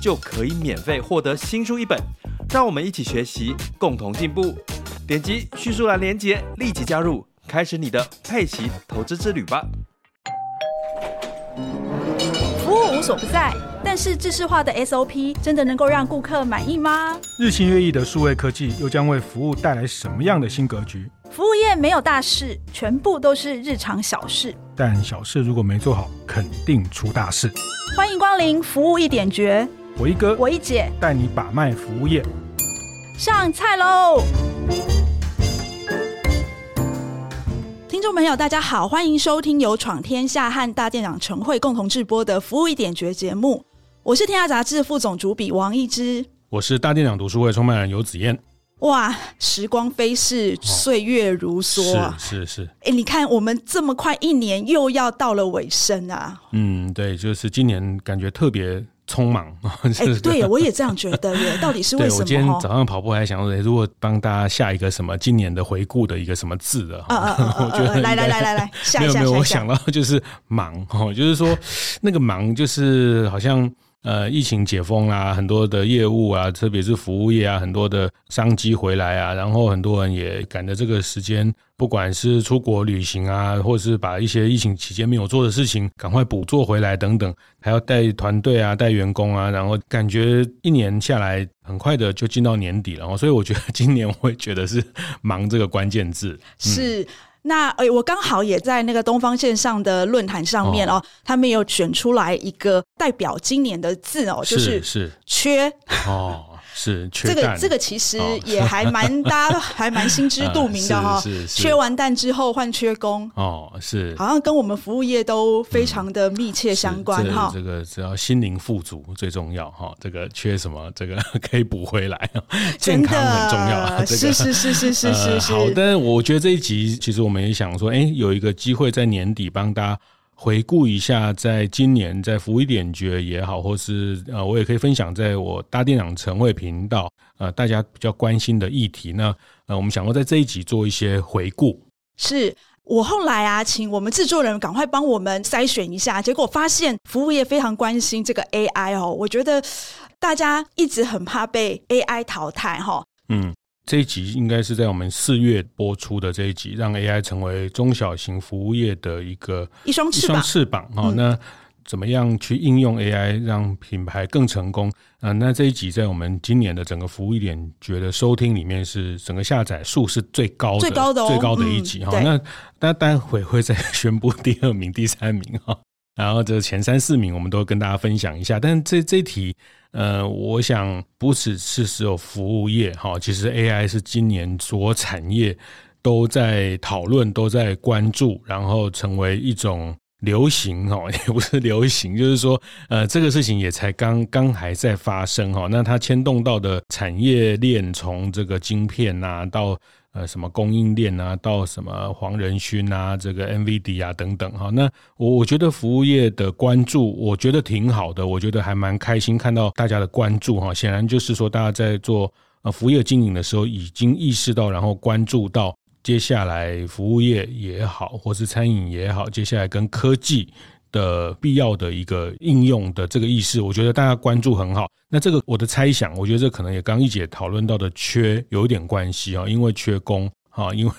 就可以免费获得新书一本。让我们一起学习，共同进步。点击叙述栏连接，立即加入。开始你的佩奇投资之旅吧！服务无所不在，但是制式化的 SOP 真的能够让顾客满意吗？日新月异的数位科技又将为服务带来什么样的新格局？服务业没有大事，全部都是日常小事。但小事如果没做好，肯定出大事。欢迎光临服务一点绝，我一哥，我一姐带你把脉服务业，上菜喽！听众朋友，大家好，欢迎收听由闯天下和大店长晨会共同制播的《服务一点绝》节目。我是天下杂志副总主笔王一之，我是大店长读书会创办人游子燕。哇，时光飞逝，岁月如梭，哦、是是是。哎，你看，我们这么快一年又要到了尾声啊。嗯，对，就是今年感觉特别。匆忙，哎、欸，对，我也这样觉得耶。到底是为什么？我今天早上跑步还想说，如果帮大家下一个什么今年的回顾的一个什么字的，啊啊啊、我觉得来来来来来，下一下，没有没有，我想到就是忙哦，就是说那个忙就是好像。呃，疫情解封啊，很多的业务啊，特别是服务业啊，很多的商机回来啊，然后很多人也赶着这个时间，不管是出国旅行啊，或是把一些疫情期间没有做的事情赶快补做回来等等，还要带团队啊，带员工啊，然后感觉一年下来很快的就进到年底了，所以我觉得今年我会觉得是忙这个关键字，是。那诶，我刚好也在那个东方线上的论坛上面哦，哦，他们有选出来一个代表今年的字哦，就是是。缺。哦。是这个这个其实也还蛮大家还蛮心知肚明的 哈、缺完蛋之后换缺工哦，是好像跟我们服务业都非常的密切相关哈、嗯。这个只要心灵富足最重要哈。这个缺什么，这个 可以补回来。健康很重要，这个、是是是是是是。好，但是我觉得这一集其实我们也想说，哎，有一个机会在年底帮大家。回顾一下，在今年在服务一点绝也好，或是呃，我也可以分享在我大店长晨会频道，呃，大家比较关心的议题。那呃，我们想要在这一集做一些回顾。是我后来啊，请我们制作人赶快帮我们筛选一下，结果发现服务业非常关心这个 AI 哦，我觉得大家一直很怕被 AI 淘汰哈。嗯。这一集应该是在我们四月播出的这一集，让 AI 成为中小型服务业的一个一双翅膀。一双翅膀哈，那怎么样去应用 AI 让品牌更成功？啊，那这一集在我们今年的整个服务一点觉得收听里面是整个下载数是最高的、最高的、哦、最高的一集哈、嗯。那那待会会再 宣布第二名、第三名哈。然后这前三四名我们都跟大家分享一下，但这这题。呃，我想不只是只有服务业哈，其实 AI 是今年所有产业都在讨论、都在关注，然后成为一种流行哈，也不是流行，就是说，呃，这个事情也才刚刚还在发生哈。那它牵动到的产业链，从这个晶片呐到。呃，什么供应链啊，到什么黄仁勋啊，这个 NVD 啊等等哈，那我我觉得服务业的关注，我觉得挺好的，我觉得还蛮开心看到大家的关注哈。显然就是说，大家在做呃服务业经营的时候，已经意识到，然后关注到接下来服务业也好，或是餐饮也好，接下来跟科技。的必要的一个应用的这个意识，我觉得大家关注很好。那这个我的猜想，我觉得这可能也刚一姐讨论到的缺有一点关系啊，因为缺工啊，因为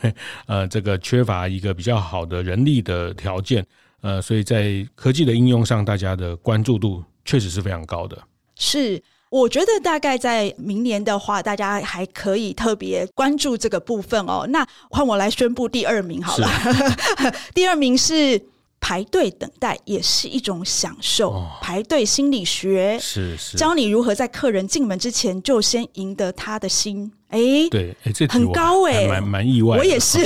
呃这个缺乏一个比较好的人力的条件，呃，所以在科技的应用上，大家的关注度确实是非常高的。是，我觉得大概在明年的话，大家还可以特别关注这个部分哦。那换我来宣布第二名好了，第二名是。排队等待也是一种享受，哦、排队心理学是是教你如何在客人进门之前就先赢得他的心，哎，对，哎，这很高哎，蛮蛮意外。我也是，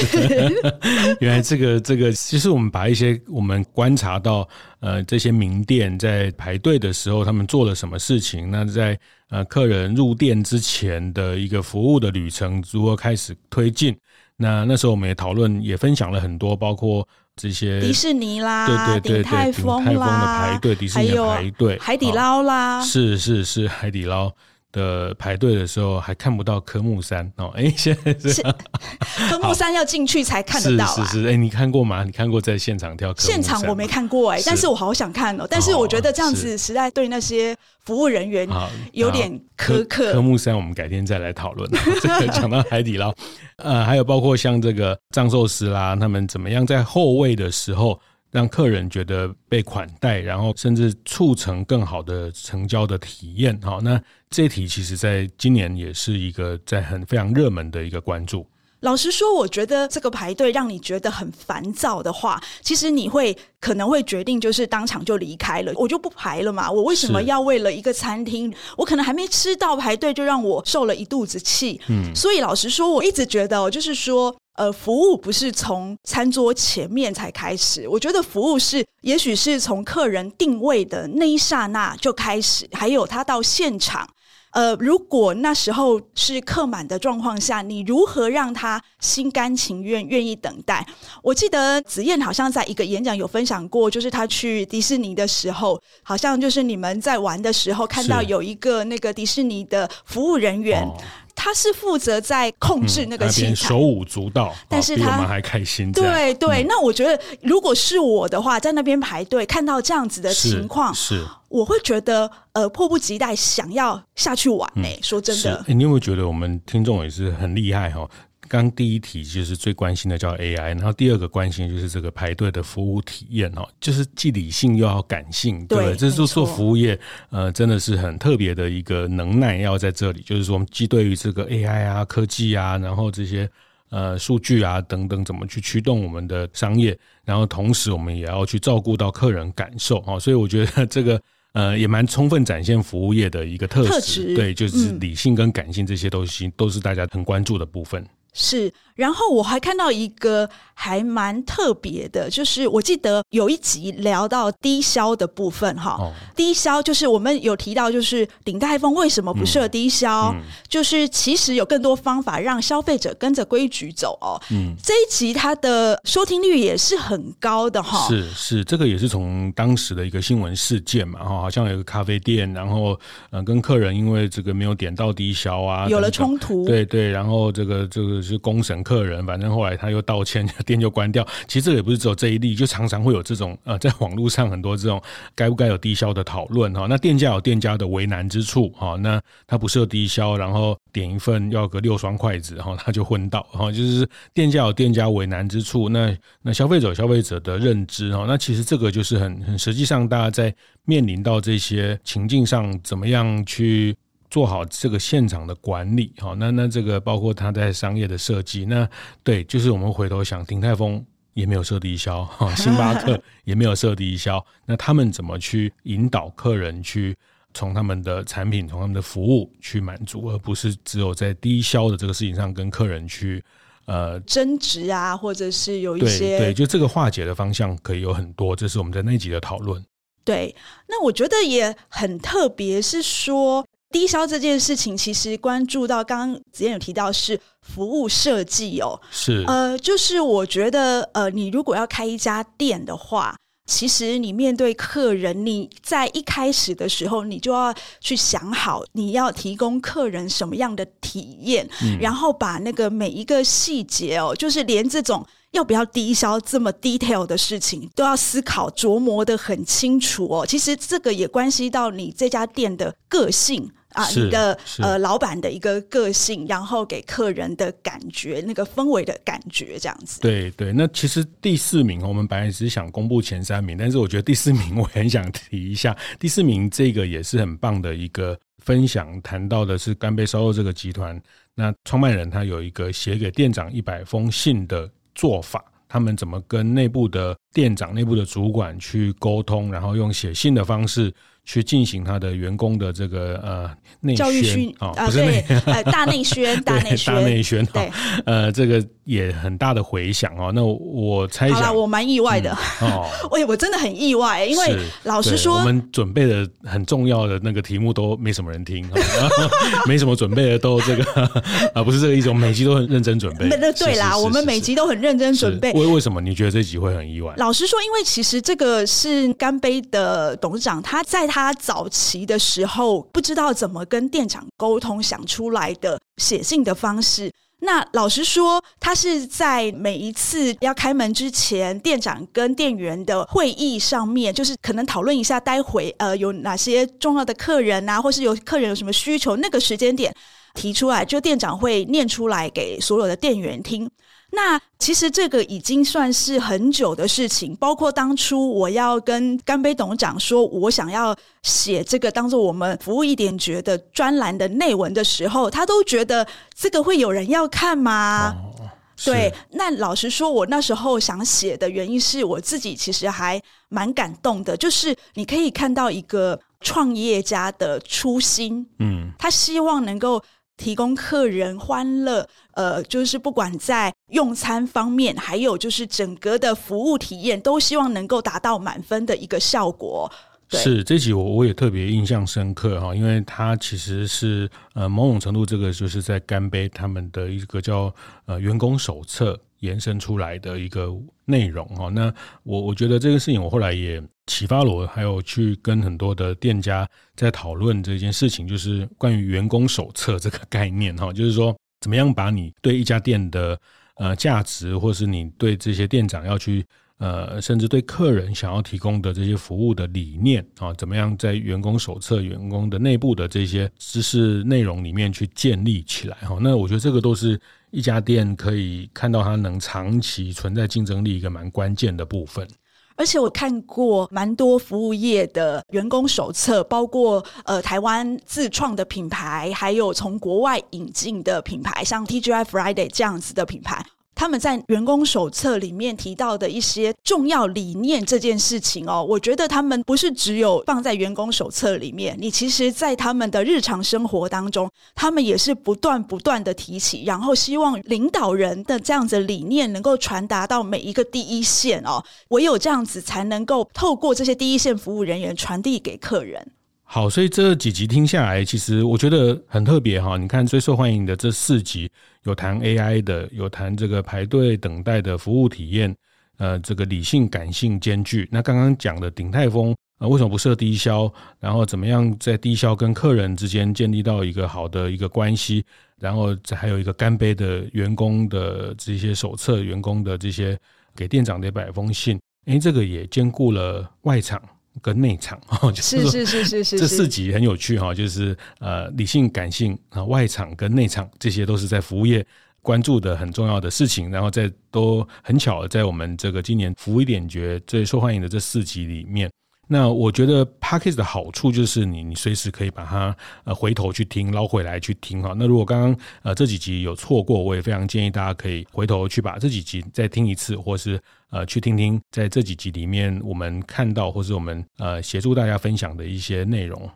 原来这个这个，其实我们把一些我们观察到，呃，这些名店在排队的时候，他们做了什么事情？那在呃客人入店之前的一个服务的旅程如何开始推进？那那时候我们也讨论，也分享了很多，包括这些迪士尼啦，对对对对，鼎泰丰的排队，迪士尼的排队，海底捞啦，是是是，海底捞。的排队的时候还看不到科目三哦，哎，现在是 科目三要进去才看得到，是是是，哎，你看过吗？你看过在现场跳科目三？现场我没看过哎，但是我好想看哦。但是我觉得这样子实在对那些服务人员有点苛刻。科目三我们改天再来讨论。这个讲到海底捞，呃，还有包括像这个藏寿司啦，他们怎么样在后位的时候。让客人觉得被款待，然后甚至促成更好的成交的体验。好，那这一题其实在今年也是一个在很非常热门的一个关注。老实说，我觉得这个排队让你觉得很烦躁的话，其实你会可能会决定就是当场就离开了，我就不排了嘛。我为什么要为了一个餐厅，我可能还没吃到排队就让我受了一肚子气？嗯，所以老实说，我一直觉得就是说。呃，服务不是从餐桌前面才开始，我觉得服务是，也许是从客人定位的那一刹那就开始，还有他到现场，呃，如果那时候是客满的状况下，你如何让他心甘情愿愿意等待？我记得子燕好像在一个演讲有分享过，就是他去迪士尼的时候，好像就是你们在玩的时候看到有一个那个迪士尼的服务人员。他是负责在控制那个器材，嗯、手舞足蹈，但是他比我们还开心。对对，嗯、那我觉得如果是我的话，在那边排队看到这样子的情况，是，我会觉得呃迫不及待想要下去玩诶、欸。嗯、说真的，你有没有觉得我们听众也是很厉害哈？刚第一题就是最关心的叫 AI，然后第二个关心就是这个排队的服务体验哦，就是既理性又要感性，对，对，这是做服务业呃真的是很特别的一个能耐要在这里，就是说我们既对于这个 AI 啊科技啊，然后这些呃数据啊等等怎么去驱动我们的商业，然后同时我们也要去照顾到客人感受哦，所以我觉得这个呃也蛮充分展现服务业的一个特质，对，就是理性跟感性这些东西都是大家很关注的部分。是，然后我还看到一个还蛮特别的，就是我记得有一集聊到低消的部分哈，哦、低消就是我们有提到，就是鼎泰丰为什么不设低消，嗯嗯、就是其实有更多方法让消费者跟着规矩走哦。嗯，这一集它的收听率也是很高的哈。是是，这个也是从当时的一个新闻事件嘛哈，好像有个咖啡店，然后呃跟客人因为这个没有点到低消啊，有了冲突。对对，然后这个这个。是公审客人，反正后来他又道歉，店就关掉。其实这个也不是只有这一例，就常常会有这种呃，在网络上很多这种 该不该有低消的讨论哈。那店家有店家的为难之处哈。那他不设低消，然后点一份要个六双筷子哈，他就昏倒哈。就是店家有店家为难之处，那那消费者有消费者的认知哈。那其实这个就是很很实际上，大家在面临到这些情境上，怎么样去做好这个现场的管理，好，那那这个包括他在商业的设计，那对，就是我们回头想，鼎泰丰也没有设低消，星巴克 也没有设低消，那他们怎么去引导客人去从他们的产品、从他们的服务去满足，而不是只有在低消的这个事情上跟客人去呃争执啊，或者是有一些对，对，就这个化解的方向可以有很多，这是我们在那集的讨论。对，那我觉得也很特别，是说。低消这件事情，其实关注到刚刚子燕有提到是服务设计哦，是呃，就是我觉得呃，你如果要开一家店的话，其实你面对客人，你在一开始的时候，你就要去想好你要提供客人什么样的体验，嗯、然后把那个每一个细节哦，就是连这种要不要低消这么 detail 的事情，都要思考琢磨的很清楚哦。其实这个也关系到你这家店的个性。啊，你的呃，老板的一个个性，然后给客人的感觉，那个氛围的感觉，这样子。对对，那其实第四名，我们本来只是想公布前三名，但是我觉得第四名我很想提一下。第四名这个也是很棒的一个分享，谈到的是干杯烧肉这个集团，那创办人他有一个写给店长一百封信的做法，他们怎么跟内部的店长、内部的主管去沟通，然后用写信的方式。去进行他的员工的这个呃内教育训啊，哦、不是内呃大内宣 大内宣大内宣对，呃这个也很大的回响哦。那我猜想，好了，我蛮意外的、嗯、哦，喂，我真的很意外，因为老实说，我们准备的很重要的那个题目都没什么人听，没什么准备的都这个 啊，不是这个意思，我们每集都很认真准备。那对啦，我们每集都很认真准备。为为什么你觉得这集会很意外？老实说，因为其实这个是干杯的董事长，他在他早期的时候不知道怎么跟店长沟通，想出来的写信的方式。那老实说，他是在每一次要开门之前，店长跟店员的会议上面，就是可能讨论一下待会呃有哪些重要的客人啊，或是有客人有什么需求，那个时间点提出来，就店长会念出来给所有的店员听。那其实这个已经算是很久的事情，包括当初我要跟干杯董事长说，我想要写这个当做我们服务一点觉得专栏的内文的时候，他都觉得这个会有人要看吗？哦、对，那老实说，我那时候想写的原因是我自己其实还蛮感动的，就是你可以看到一个创业家的初心，嗯，他希望能够。提供客人欢乐，呃，就是不管在用餐方面，还有就是整个的服务体验，都希望能够达到满分的一个效果。是这集我我也特别印象深刻哈，因为它其实是呃某种程度这个就是在干杯他们的一个叫呃员工手册延伸出来的一个内容哈。那我我觉得这个事情我后来也。启发了我，还有去跟很多的店家在讨论这件事情，就是关于员工手册这个概念哈，就是说怎么样把你对一家店的呃价值，或是你对这些店长要去呃，甚至对客人想要提供的这些服务的理念啊，怎么样在员工手册、员工的内部的这些知识内容里面去建立起来哈。那我觉得这个都是一家店可以看到它能长期存在竞争力一个蛮关键的部分。而且我看过蛮多服务业的员工手册，包括呃台湾自创的品牌，还有从国外引进的品牌，像 TGI Friday 这样子的品牌。他们在员工手册里面提到的一些重要理念这件事情哦，我觉得他们不是只有放在员工手册里面，你其实在他们的日常生活当中，他们也是不断不断的提起，然后希望领导人的这样子理念能够传达到每一个第一线哦，唯有这样子才能够透过这些第一线服务人员传递给客人。好，所以这几集听下来，其实我觉得很特别哈。你看最受欢迎的这四集，有谈 AI 的，有谈这个排队等待的服务体验，呃，这个理性感性兼具。那刚刚讲的鼎泰丰呃，为什么不设低消？然后怎么样在低消跟客人之间建立到一个好的一个关系？然后这还有一个干杯的员工的这些手册，员工的这些给店长的一百封信，诶，这个也兼顾了外场。跟内场哈，就是是是是是，这四集很有趣哈，就是呃理性感性啊，外场跟内场这些都是在服务业关注的很重要的事情，然后在都很巧在我们这个今年服务一点觉最受欢迎的这四集里面。那我觉得 Podcast 的好处就是你你随时可以把它呃回头去听，捞回来去听哈。那如果刚刚呃这几集有错过，我也非常建议大家可以回头去把这几集再听一次，或是呃去听听在这几集里面我们看到或是我们呃协助大家分享的一些内容。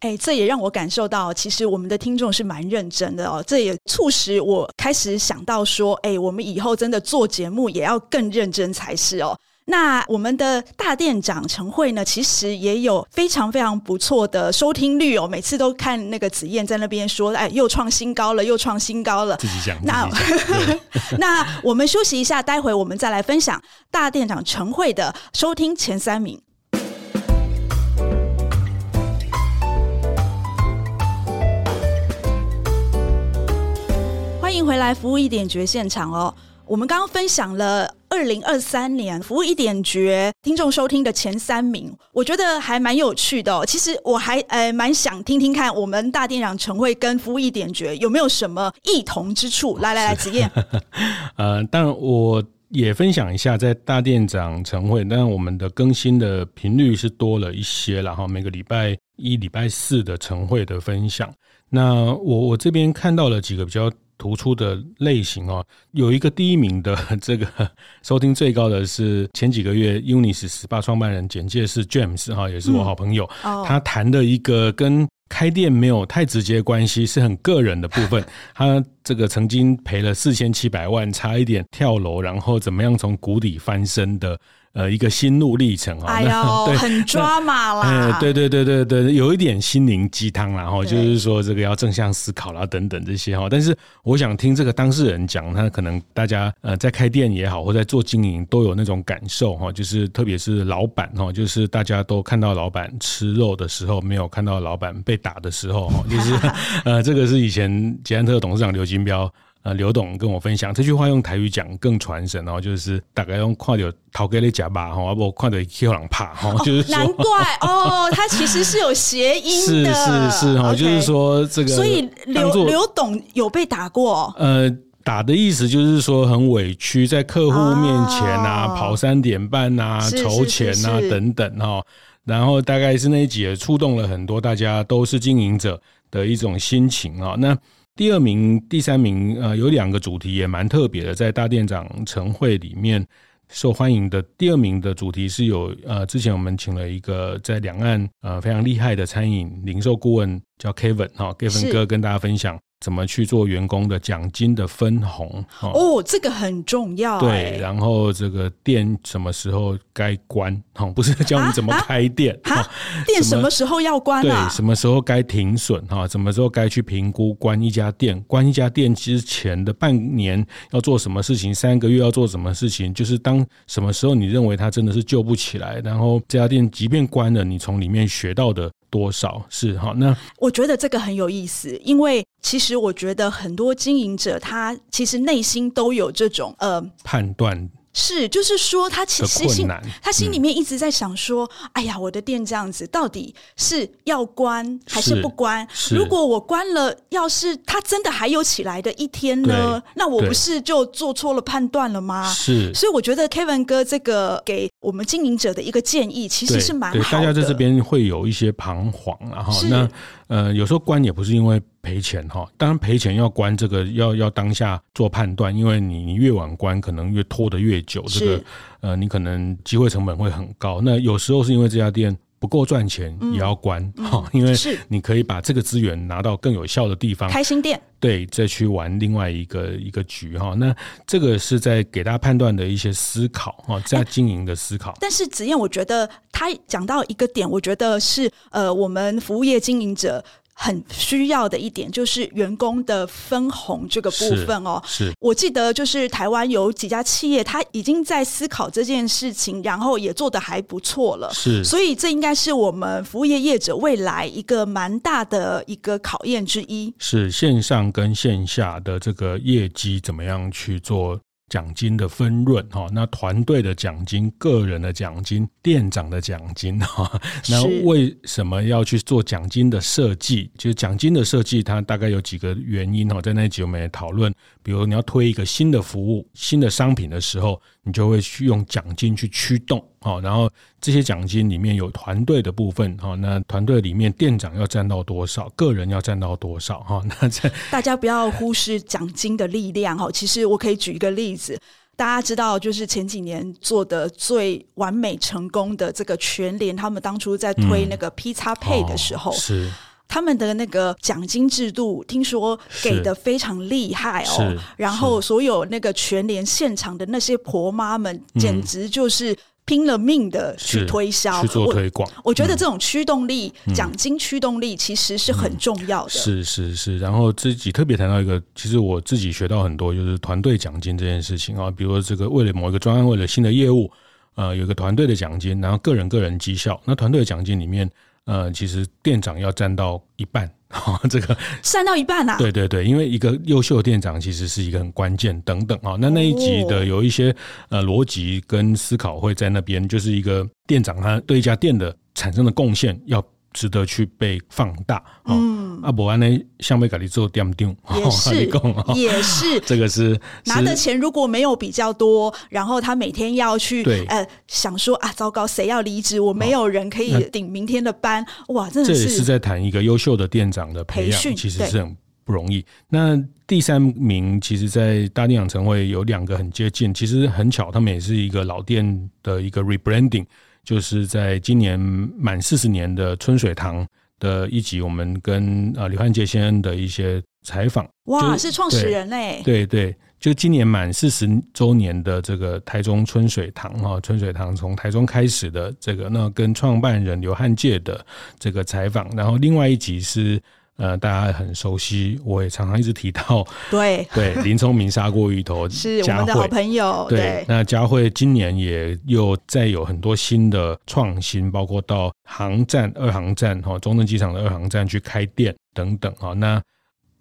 哎，这也让我感受到，其实我们的听众是蛮认真的哦。这也促使我开始想到说，哎，我们以后真的做节目也要更认真才是哦。那我们的大店长陈慧呢，其实也有非常非常不错的收听率哦。每次都看那个子燕在那边说，哎，又创新高了，又创新高了。自己讲。那 那我们休息一下，待会我们再来分享大店长陈慧的收听前三名。欢迎回来，服务一点觉现场哦。我们刚刚分享了二零二三年服务一点觉听众收听的前三名，我觉得还蛮有趣的哦。其实我还呃蛮想听听看，我们大店长晨会跟服务一点觉有没有什么异同之处？来来来，子燕。呃，当然我也分享一下，在大店长晨会，当然我们的更新的频率是多了一些，然后每个礼拜一、礼拜四的晨会的分享。那我我这边看到了几个比较突出的类型哦。有一个第一名的 这个 收听最高的是前几个月 Unis SPA 创办人简介是 James 哈，也是我好朋友，嗯哦、他谈的一个跟开店没有太直接关系，是很个人的部分。他这个曾经赔了四千七百万，差一点跳楼，然后怎么样从谷底翻身的。呃，一个心路历程啊，哎呦，对很抓马啦，对对对对对，有一点心灵鸡汤啦，哈，就是说这个要正向思考啦，等等这些哈。但是我想听这个当事人讲，他可能大家呃在开店也好，或在做经营都有那种感受哈，就是特别是老板哈，就是大家都看到老板吃肉的时候，没有看到老板被打的时候哈，就是 呃，这个是以前捷安特董事长刘金标。呃，刘董跟我分享这句话用台语讲更传神哦，就是大概用看到头家咧吃肉哈，啊不看到去让人怕哈，就是说难怪哦，他其实是有谐音的，是是是哈，就是说这个，所以刘刘董有被打过，呃，打的意思就是说很委屈，在客户面前啊，跑三点半啊，筹钱啊等等哈，然后大概是那一集也触动了很多大家都是经营者的一种心情啊，那。第二名、第三名，呃，有两个主题也蛮特别的，在大店长晨会里面受欢迎的。第二名的主题是有，呃，之前我们请了一个在两岸呃非常厉害的餐饮零售顾问，叫 Kevin 哈，Kevin 哥跟大家分享。怎么去做员工的奖金的分红？哦，这个很重要。对，然后这个店什么时候该关？哦，不是教你怎么开店。哈，店什么时候要关？对，什么时候该停损？哈，什么时候该去评估关一家店？关一家店之前的半年要做什么事情？三个月要做什么事情？就是当什么时候你认为它真的是救不起来，然后这家店即便关了，你从里面学到的。多少是哈？那我觉得这个很有意思，因为其实我觉得很多经营者他其实内心都有这种呃判断。是，就是说，他其实心他心里面一直在想说：“嗯、哎呀，我的店这样子，到底是要关还是不关？如果我关了，要是他真的还有起来的一天呢？那我不是就做错了判断了吗？”是，所以我觉得 Kevin 哥这个给我们经营者的一个建议，其实是蛮好的。大家在这边会有一些彷徨，然后那。呃，有时候关也不是因为赔钱哈，当然赔钱要关这个要要当下做判断，因为你你越晚关，可能越拖得越久，这个呃，你可能机会成本会很高。那有时候是因为这家店不够赚钱，也要关哈，嗯嗯、因为你可以把这个资源拿到更有效的地方，开新店，对，再去玩另外一个一个局哈。那这个是在给大家判断的一些思考哈，在经营的思考。欸、但是子燕，我觉得他讲到一个点，我觉得是呃，我们服务业经营者。很需要的一点就是员工的分红这个部分哦。是，是我记得就是台湾有几家企业，他已经在思考这件事情，然后也做得还不错了。是，所以这应该是我们服务业业者未来一个蛮大的一个考验之一。是线上跟线下的这个业绩怎么样去做？奖金的分润哈，那团队的奖金、个人的奖金、店长的奖金哈，那为什么要去做奖金的设计？就是奖金的设计，它大概有几个原因哈，在那集我们也讨论。比如你要推一个新的服务、新的商品的时候，你就会去用奖金去驱动，好，然后这些奖金里面有团队的部分，哈，那团队里面店长要占到多少，个人要占到多少，哈，那在大家不要忽视奖金的力量，哈，其实我可以举一个例子，大家知道，就是前几年做的最完美成功的这个全联，他们当初在推那个 Pizza-Pay 的时候，嗯哦、是。他们的那个奖金制度，听说给的非常厉害哦。然后所有那个全联现场的那些婆妈们，简直就是拼了命的去推销、去做推广。我觉得这种驱动力、奖金驱动力其实是很重要的。是是是。然后自己特别谈到一个，其实我自己学到很多，就是团队奖金这件事情啊。比如说这个为了某一个专案，为了新的业务，呃，有一个团队的奖金，然后个人个人绩效。那团队的奖金里面。呃，其实店长要占到一半，哈，这个删到一半啊？对对对，因为一个优秀的店长其实是一个很关键，等等啊。那那一集的有一些呃逻辑跟思考会在那边，就是一个店长他对一家店的产生的贡献要。值得去被放大，嗯，啊，伯安呢，像被咖喱做店长，也是，也是，这个是拿的钱如果没有比较多，然后他每天要去，对，呃，想说啊，糟糕，谁要离职？我没有人可以顶明天的班，哇，真的是，这也是在谈一个优秀的店长的培养，其实是很不容易。那第三名，其实，在大店养成会有两个很接近，其实很巧，他们也是一个老店的一个 rebranding，就是在今年满四十年的春水堂的一集，我们跟呃刘汉杰先生的一些采访。哇，是创始人嘞！对对，就今年满四十周年的这个台中春水堂哈，春水堂从台中开始的这个，那跟创办人刘汉界的这个采访，然后另外一集是。呃，大家很熟悉，我也常常一直提到，对对，林聪明砂锅鱼头 是我们的好朋友，对，对那佳慧今年也又再有很多新的创新，包括到航站二航站哈，中正机场的二航站去开店等等啊。那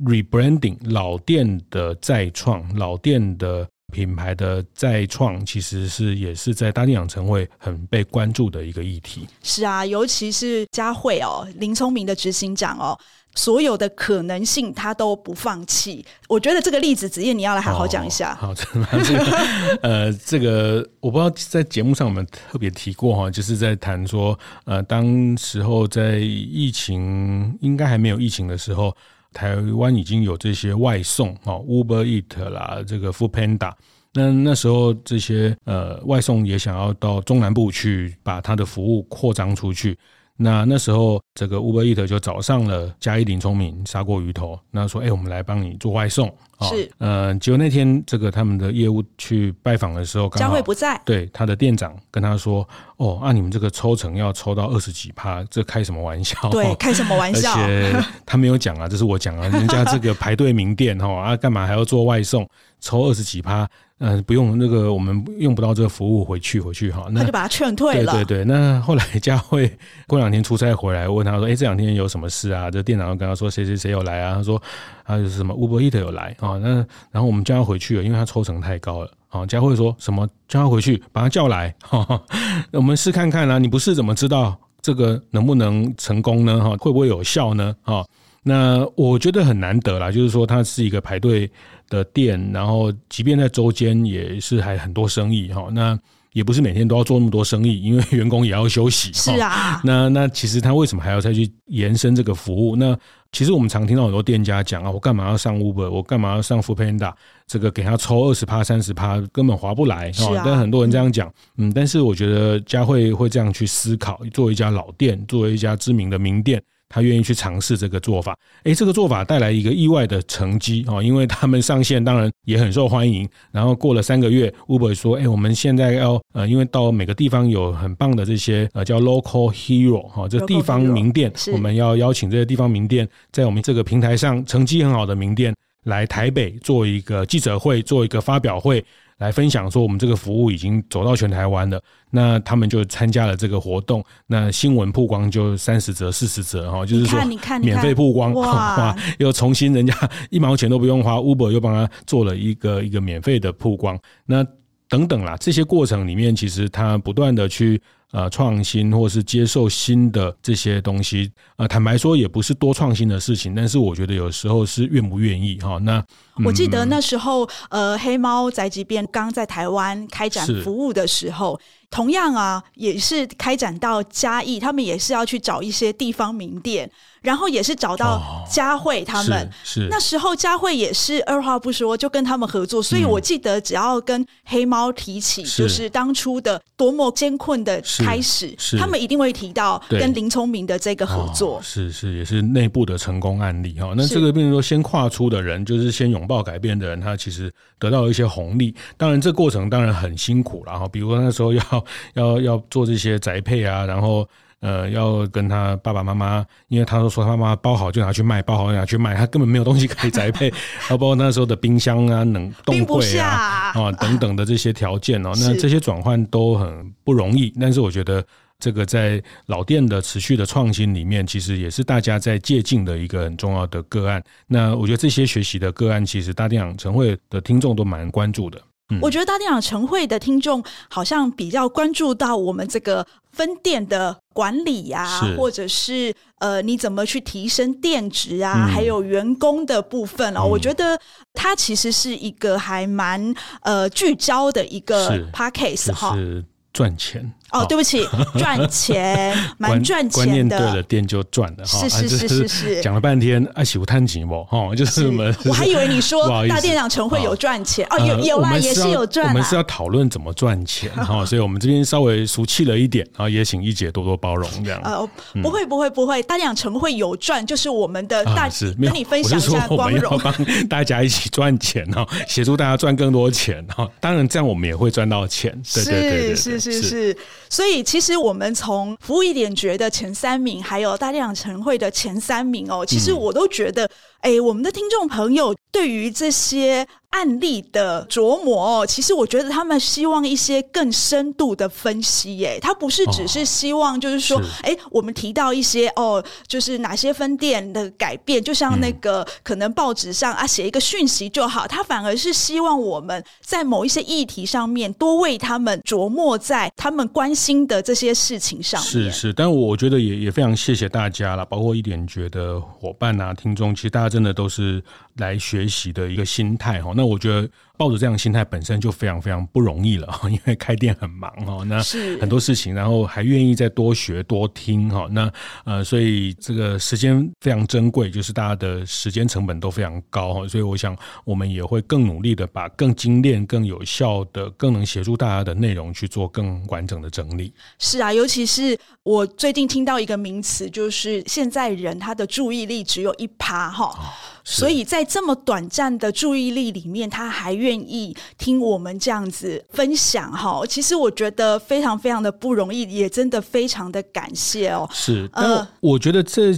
rebranding 老店的再创，老店的品牌的再创，其实是也是在大地养成会很被关注的一个议题。是啊，尤其是佳慧哦，林聪明的执行长哦。所有的可能性，他都不放弃。我觉得这个例子，子夜你要来好好讲一下。哦、好，这个呃，这个我不知道在节目上我们特别提过哈，就是在谈说，呃，当时候在疫情应该还没有疫情的时候，台湾已经有这些外送哈，Uber Eat 啦，这个 Food Panda。那那时候这些呃外送也想要到中南部去把它的服务扩张出去。那那时候，这个 Uber Eats 就找上了嘉义林聪明砂锅鱼头，那说：“哎、欸，我们来帮你做外送。”是，呃，结果那天这个他们的业务去拜访的时候，佳慧不在，对，他的店长跟他说：“哦，啊，你们这个抽成要抽到二十几趴，这开什么玩笑？对，开什么玩笑？而且他没有讲啊，这是我讲啊，人家这个排队名店 哈啊，干嘛还要做外送，抽二十几趴？”嗯，不用那个，我们用不到这个服务，回去回去哈。那他就把他劝退了。对对对，那后来佳慧 过两天出差回来，问他说：“哎，这两天有什么事啊？”这店长又跟他说：“谁谁谁有来啊？”他说：“啊，就是什么 Uber Eats 有来啊。”那然后我们叫他回去了，因为他抽成太高了。啊，佳慧说什么叫他回去，把他叫来，我们试看看啊。你不试怎么知道这个能不能成功呢？哈，会不会有效呢？啊，那我觉得很难得啦，就是说它是一个排队。的店，然后即便在周间也是还很多生意哈，那也不是每天都要做那么多生意，因为员工也要休息。是啊，那那其实他为什么还要再去延伸这个服务？那其实我们常听到很多店家讲啊，我干嘛要上 Uber，我干嘛要上 Foodpanda，这个给他抽二十趴、三十趴，根本划不来。是啊，但很多人这样讲，嗯，但是我觉得佳慧会这样去思考，作为一家老店，作为一家知名的名店。他愿意去尝试这个做法，诶，这个做法带来一个意外的成绩哦，因为他们上线当然也很受欢迎。然后过了三个月，Uber 说，诶，我们现在要呃，因为到每个地方有很棒的这些呃叫 Local Hero 哈，这地方名店，我们要邀请这些地方名店在我们这个平台上成绩很好的名店来台北做一个记者会，做一个发表会。来分享说，我们这个服务已经走到全台湾了。那他们就参加了这个活动，那新闻曝光就三十折、四十折哈，就是说免费曝光哇，又重新人家 一毛钱都不用花，Uber 又帮他做了一个一个免费的曝光。那等等啦，这些过程里面，其实他不断的去。呃，创新或是接受新的这些东西，呃，坦白说也不是多创新的事情，但是我觉得有时候是愿不愿意哈。那、嗯、我记得那时候，呃，黑猫宅急便刚在台湾开展服务的时候。同样啊，也是开展到嘉义，他们也是要去找一些地方名店，然后也是找到佳慧他们。哦、是，是那时候佳慧也是二话不说就跟他们合作，所以我记得只要跟黑猫提起，就是当初的多么艰困的开始，他们一定会提到跟林聪明的这个合作。哦、是是，也是内部的成功案例哈。那这个，比如说先跨出的人，就是先拥抱改变的人，他其实得到了一些红利。当然，这过程当然很辛苦了哈。比如说那时候要。要要做这些宅配啊，然后呃，要跟他爸爸妈妈，因为他都说他妈妈包好就拿去卖，包好就拿去卖，他根本没有东西可以宅配，包括那时候的冰箱啊、冷冻柜啊啊等等的这些条件哦，那这些转换都很不容易。但是我觉得这个在老店的持续的创新里面，其实也是大家在借鉴的一个很重要的个案。那我觉得这些学习的个案，其实大店养成会的听众都蛮关注的。嗯我觉得大店养成会的听众好像比较关注到我们这个分店的管理呀、啊，或者是呃你怎么去提升店值啊，嗯、还有员工的部分哦。嗯、我觉得它其实是一个还蛮呃聚焦的一个 podcast 哈，是赚钱哦，对不起，赚钱蛮赚钱的，观念对了，店就赚了。是是是是是，讲了半天啊，喜不贪钱不？哈，就是我们，我还以为你说大店长陈会有赚钱哦，有有啊，也是有赚。我们是要讨论怎么赚钱哈，所以我们这边稍微俗气了一点，然后也请一姐多多包容这样。呃，不会不会不会，大店长陈会有赚，就是我们的大是跟你分享一下光荣，帮 大家一起赚钱哈，协助大家赚更多钱哈。当然这样我们也会赚到钱，对对对是是是是。所以其实我们从服务一点觉的前三名，还有大店长晨会的前三名哦，其实我都觉得。哎，我们的听众朋友对于这些案例的琢磨哦，其实我觉得他们希望一些更深度的分析。耶，他不是只是希望就是说，哎、哦，我们提到一些哦，就是哪些分店的改变，就像那个、嗯、可能报纸上啊写一个讯息就好，他反而是希望我们在某一些议题上面多为他们琢磨在他们关心的这些事情上面。是是，但我觉得也也非常谢谢大家了，包括一点觉得伙伴啊、听众，其实大家。真的都是来学习的一个心态哈，那我觉得抱着这样的心态本身就非常非常不容易了，因为开店很忙哈，那很多事情，然后还愿意再多学多听哈，那呃，所以这个时间非常珍贵，就是大家的时间成本都非常高哈，所以我想我们也会更努力的把更精炼、更有效的、更能协助大家的内容去做更完整的整理。是啊，尤其是我最近听到一个名词，就是现在人他的注意力只有一趴哈。所以在这么短暂的注意力里面，他还愿意听我们这样子分享哈。其实我觉得非常非常的不容易，也真的非常的感谢哦。是，但我觉得这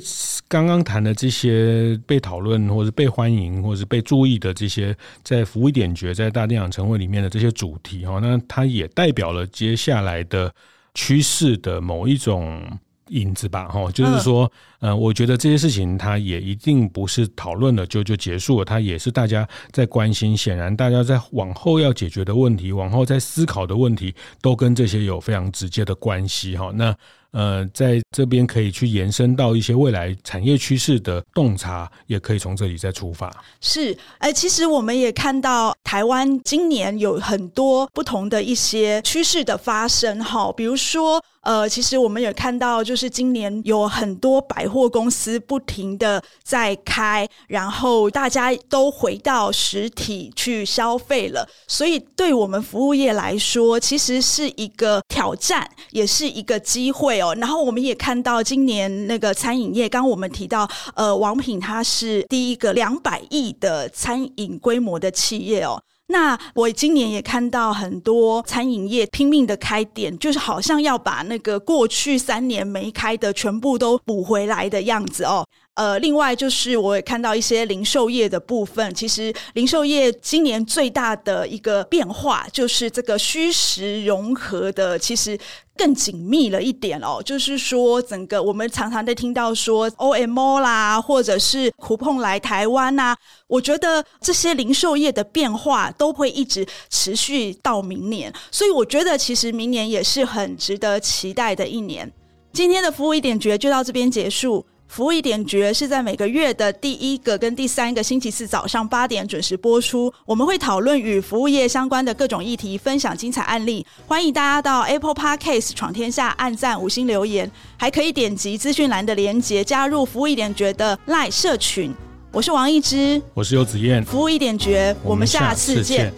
刚刚谈的这些被讨论，或是被欢迎，或是被注意的这些，在服务一点觉，在大电影晨会里面的这些主题哈，那它也代表了接下来的趋势的某一种。影子吧，哈，就是说，呃，我觉得这些事情它也一定不是讨论了就就结束了，它也是大家在关心。显然，大家在往后要解决的问题，往后在思考的问题，都跟这些有非常直接的关系，哈。那。呃，在这边可以去延伸到一些未来产业趋势的洞察，也可以从这里再出发。是，哎，其实我们也看到台湾今年有很多不同的一些趋势的发生，哈，比如说，呃，其实我们也看到，就是今年有很多百货公司不停的在开，然后大家都回到实体去消费了，所以对我们服务业来说，其实是一个挑战，也是一个机会哦。然后我们也看到今年那个餐饮业，刚刚我们提到，呃，王品它是第一个两百亿的餐饮规模的企业哦。那我今年也看到很多餐饮业拼命的开店，就是好像要把那个过去三年没开的全部都补回来的样子哦。呃，另外就是我也看到一些零售业的部分，其实零售业今年最大的一个变化就是这个虚实融合的，其实更紧密了一点哦。就是说，整个我们常常在听到说 OMO 啦，或者是酷碰来台湾呐，我觉得这些零售业的变化都会一直持续到明年，所以我觉得其实明年也是很值得期待的一年。今天的服务一点绝就到这边结束。服务一点绝是在每个月的第一个跟第三个星期四早上八点准时播出。我们会讨论与服务业相关的各种议题，分享精彩案例。欢迎大家到 Apple Podcast 闯天下按赞五星留言，还可以点击资讯栏的连结加入服务一点绝的 Line 社群。我是王一之，我是游子燕，服务一点绝，我们下次见。